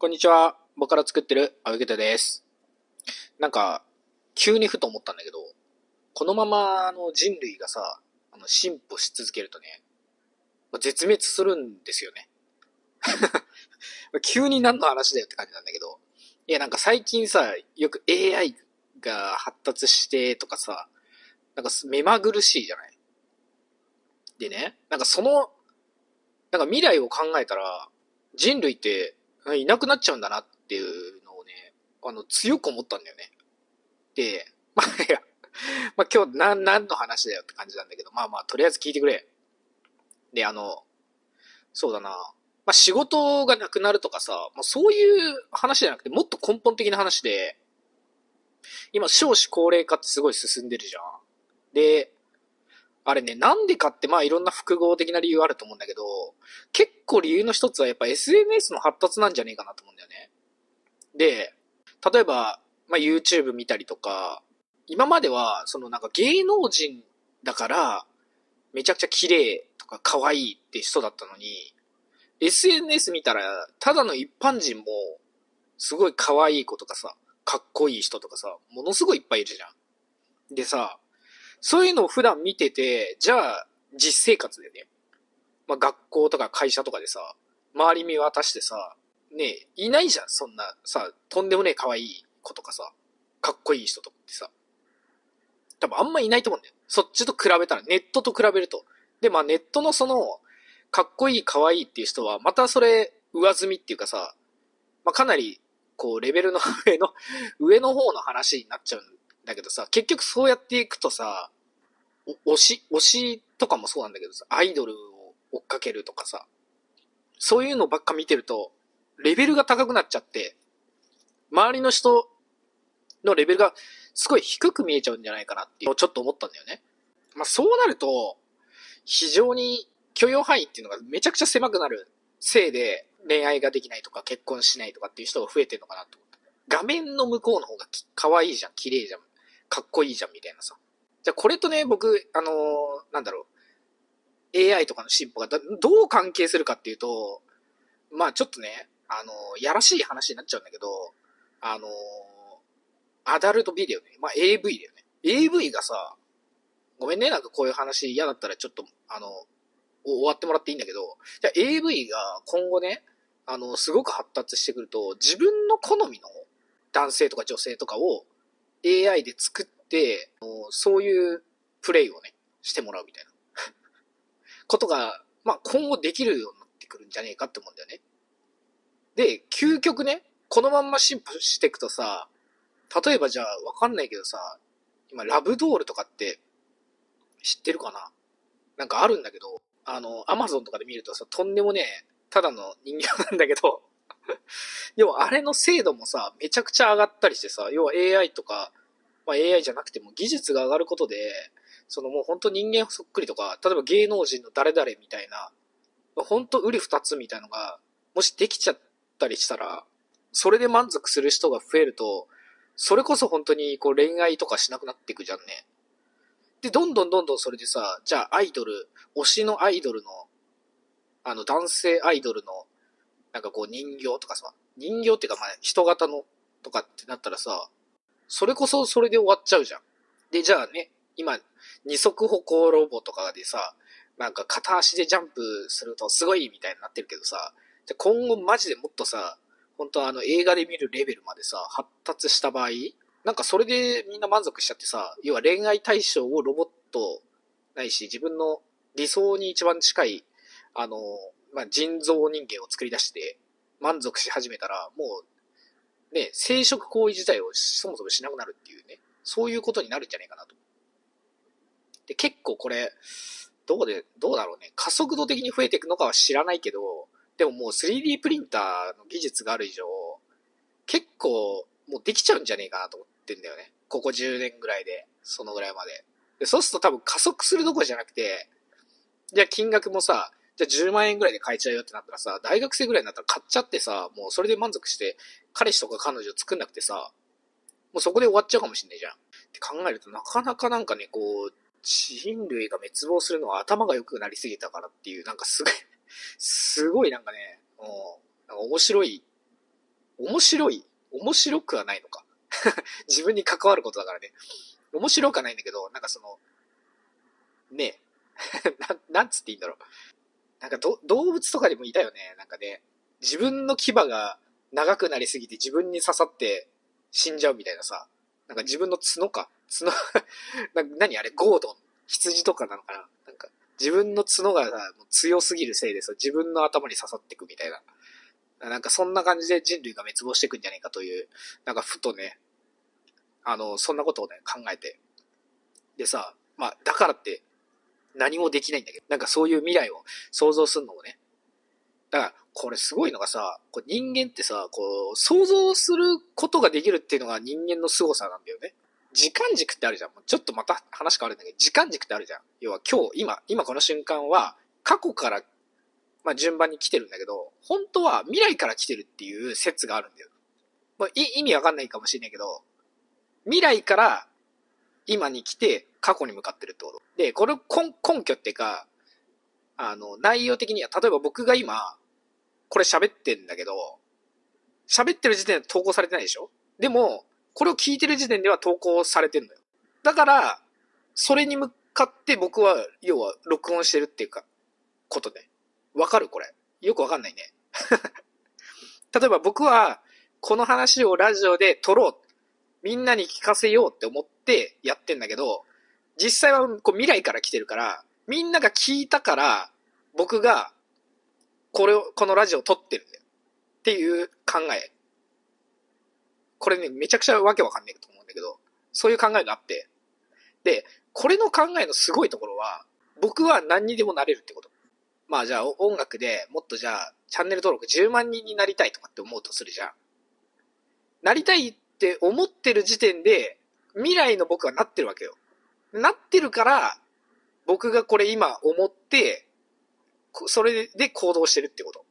こんにちは。僕から作ってるあげたです。なんか、急にふと思ったんだけど、このままあの人類がさ、あの進歩し続けるとね、絶滅するんですよね。急に何の話だよって感じなんだけど、いやなんか最近さ、よく AI が発達してとかさ、なんか目まぐるしいじゃない？でね、なんかその、なんか未来を考えたら、人類っていなくなっちゃうんだなっていうのをね、あの、強く思ったんだよね。で、まあ、いや、まあ今日何、何の話だよって感じなんだけど、まあまあ、とりあえず聞いてくれ。で、あの、そうだな、まあ仕事がなくなるとかさ、まあそういう話じゃなくて、もっと根本的な話で、今少子高齢化ってすごい進んでるじゃん。で、あれね、なんでかってまあいろんな複合的な理由あると思うんだけど、結構理由の一つはやっぱ SNS の発達なんじゃねえかなと思うんだよね。で、例えば、まあ YouTube 見たりとか、今まではそのなんか芸能人だから、めちゃくちゃ綺麗とか可愛いって人だったのに、SNS 見たら、ただの一般人も、すごい可愛い子とかさ、かっこいい人とかさ、ものすごいいっぱいいるじゃん。でさ、そういうのを普段見てて、じゃあ、実生活でね、まあ、学校とか会社とかでさ、周り見渡してさ、ね、いないじゃん、そんな、さ、とんでもねえ可愛い子とかさ、かっこいい人とかってさ。多分あんまいないと思うんだよ。そっちと比べたら、ネットと比べると。で、まあネットのその、かっこいい可愛いっていう人は、またそれ、上積みっていうかさ、まあかなり、こう、レベルの上の、上の方の話になっちゃうだけどさ、結局そうやっていくとさ、推し、推しとかもそうなんだけどさ、アイドルを追っかけるとかさ、そういうのばっか見てると、レベルが高くなっちゃって、周りの人のレベルがすごい低く見えちゃうんじゃないかなっていうのをちょっと思ったんだよね。まあそうなると、非常に許容範囲っていうのがめちゃくちゃ狭くなるせいで恋愛ができないとか結婚しないとかっていう人が増えてるのかなと思った。画面の向こうの方が可愛いじゃん、綺麗じゃん、かっこいいじゃんみたいなさ。じゃあこれとね、僕、あのーなんだろう、AI とかの進歩がだどう関係するかっていうと、まあちょっとね、あのーやらしい話になっちゃうんだけど、あのーアダルトビデオね、まあ AV だよね。AV がさ、ごめんね、なんかこういう話嫌だったらちょっと、あの、終わってもらっていいんだけど、じゃあ AV が今後ね、あの、すごく発達してくると、自分の好みの男性とか女性とかを AI で作って、そういうプレイをね、してもらうみたいな ことが、まあ今後できるようになってくるんじゃねえかって思うんだよね。で、究極ね、このまんま進歩していくとさ、例えばじゃあわかんないけどさ、今ラブドールとかって知ってるかな？なんかあるんだけど、あの、アマゾンとかで見るとさ、とんでもねえ、ただの人形なんだけど、要はあれの精度もさ、めちゃくちゃ上がったりしてさ、要は AI とか、まあ AI じゃなくても技術が上がることで、そのもう本当人間そっくりとか、例えば芸能人の誰々みたいな、本当売り二つみたいのが、もしできちゃったりしたら、それで満足する人が増えると、それこそ本当にこう恋愛とかしなくなっていくじゃんね。で、どんどんどんどんそれでさ、じゃあアイドル、推しのアイドルの、あの男性アイドルの、なんかこう人形とかさ、人形っていうかまあ人型のとかってなったらさ、それこそそれで終わっちゃうじゃん。で、じゃあね、今、二足歩行ロボとかでさ、なんか片足でジャンプするとすごいみたいになってるけどさ、じゃ今後マジでもっとさ、本当あの映画で見るレベルまでさ、発達した場合、なんかそれでみんな満足しちゃってさ、要は恋愛対象をロボットないし、自分の理想に一番近い、あの、まあ、人造人間を作り出して満足し始めたら、もう、ね、生殖行為自体をそもそもしなくなるっていうね、そういうことになるんじゃないかなと。で、結構これ、どうで、どうだろうね。加速度的に増えていくのかは知らないけど、でももう 3D プリンターの技術がある以上、結構もうできちゃうんじゃねえかなと思ってんだよね。ここ10年ぐらいで、そのぐらいまで。でそうすると多分加速するどころじゃなくて、じゃあ金額もさ、じゃあ10万円ぐらいで買えちゃうよってなったらさ、大学生ぐらいになったら買っちゃってさ、もうそれで満足して、彼氏とか彼女作んなくてさ、もうそこで終わっちゃうかもしんないじゃん。って考えるとなかなかなんかね、こう、人類が滅亡するのは頭が良くなりすぎたからっていう、なんかすごい、すごいなんかね、もう、なんか面白い面白い面白くはないのか。自分に関わることだからね。面白くはないんだけど、なんかその、ね な、なんつっていいんだろう。なんかど、動物とかにもいたよね。なんかね、自分の牙が長くなりすぎて自分に刺さって死んじゃうみたいなさ。なんか自分の角か。角 何？あれゴードン？羊とかなのかな？なんか、自分の角がさ、もう強すぎるせいでさ、自分の頭に刺さってくみたいな。なんかそんな感じで人類が滅亡していくんじゃないかという、なんかふとね、あの、そんなことをね、考えて。でさ、まあ、だからって何もできないんだけど、なんかそういう未来を想像するのもね。だから、これすごいのがさ、こう人間ってさ、こう、想像することができるっていうのが人間の凄さなんだよね。時間軸ってあるじゃん。ちょっとまた話変わるんだけど、時間軸ってあるじゃん。要は今日、今、今この瞬間は、過去から、まあ順番に来てるんだけど、本当は未来から来てるっていう説があるんだよ。まあ、意味わかんないかもしれないけど、未来から今に来て過去に向かってるってこと。で、これ根根拠っていうか、あの、内容的には、例えば僕が今、これ喋ってんだけど、喋ってる時点で投稿されてないでしょ？でも、これを聞いてる時点では投稿されてんのよ。だから、それに向かって僕は、要は、録音してるっていうか、ことで。わかるこれ。よくわかんないね。例えば僕は、この話をラジオで撮ろう。みんなに聞かせようって思ってやってんだけど、実際はこう未来から来てるから、みんなが聞いたから、僕が、これを、このラジオを撮ってるんだよ。っていう考え。これね、めちゃくちゃわけわかんないと思うんだけど、そういう考えがあって。で、これの考えのすごいところは、僕は何にでもなれるってこと。まあじゃあ音楽でもっとじゃあチャンネル登録10万人になりたいとかって思うとするじゃん。なりたいって思ってる時点で未来の僕はなってるわけよ。なってるから、僕がこれ今思って、それで行動してるってこと。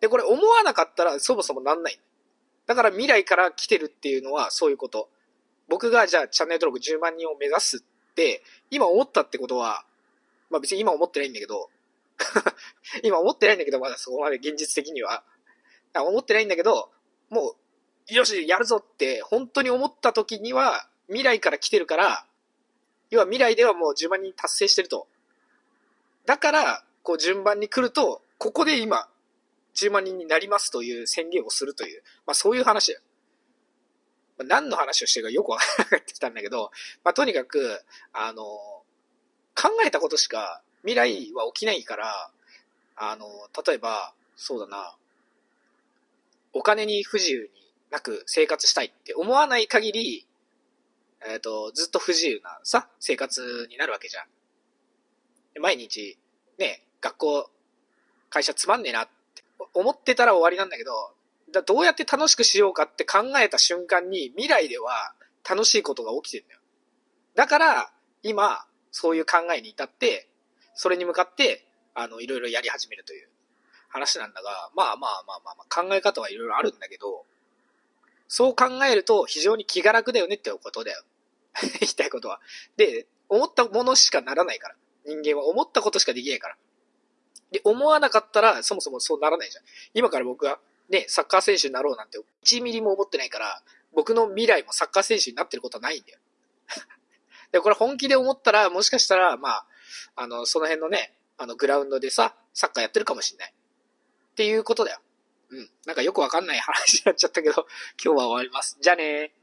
で、これ思わなかったらそもそもなんない。だから未来から来てるっていうのはそういうこと。僕がじゃあチャンネル登録10万人を目指すって、今思ったってことは、まあ別に今思ってないんだけど、今思ってないんだけど、まだそこまで現実的には。思ってないんだけど、もう、よし、やるぞって本当に思った時には、未来から来てるから、要は未来ではもう10万人達成してると。だから、こう順番に来ると、ここで今、10万人になりますという宣言をするという、まあそういう話だよ。まあ、何の話をしてるかよくわかってきたんだけど、まあとにかく、あの、考えたことしか未来は起きないから、あの、例えば、そうだな、お金に不自由になく生活したいって思わない限り、えっ、ー、と、ずっと不自由なさ、生活になるわけじゃん。毎日、ね、学校、会社つまんねえなって思ってたら終わりなんだけど、だどうやって楽しくしようかって考えた瞬間に未来では楽しいことが起きてるんだよ。だから、今、そういう考えに至って、それに向かって、あの、いろいろやり始めるという話なんだが、まあまあまあまあ、まあ、考え方はいろいろあるんだけど、そう考えると非常に気が楽だよねってことだよ。言いたいことは。で、思ったものしかならないから。人間は思ったことしかできないから。で、思わなかったら、そもそもそうならないじゃん。今から僕が、ね、サッカー選手になろうなんて、1ミリも思ってないから、僕の未来もサッカー選手になってることはないんだよ。で、これ本気で思ったら、もしかしたら、まあ、あの、その辺のね、あの、グラウンドでさ、サッカーやってるかもしんない。っていうことだよ。うん。なんかよくわかんない話になっちゃったけど、今日は終わります。じゃあねー。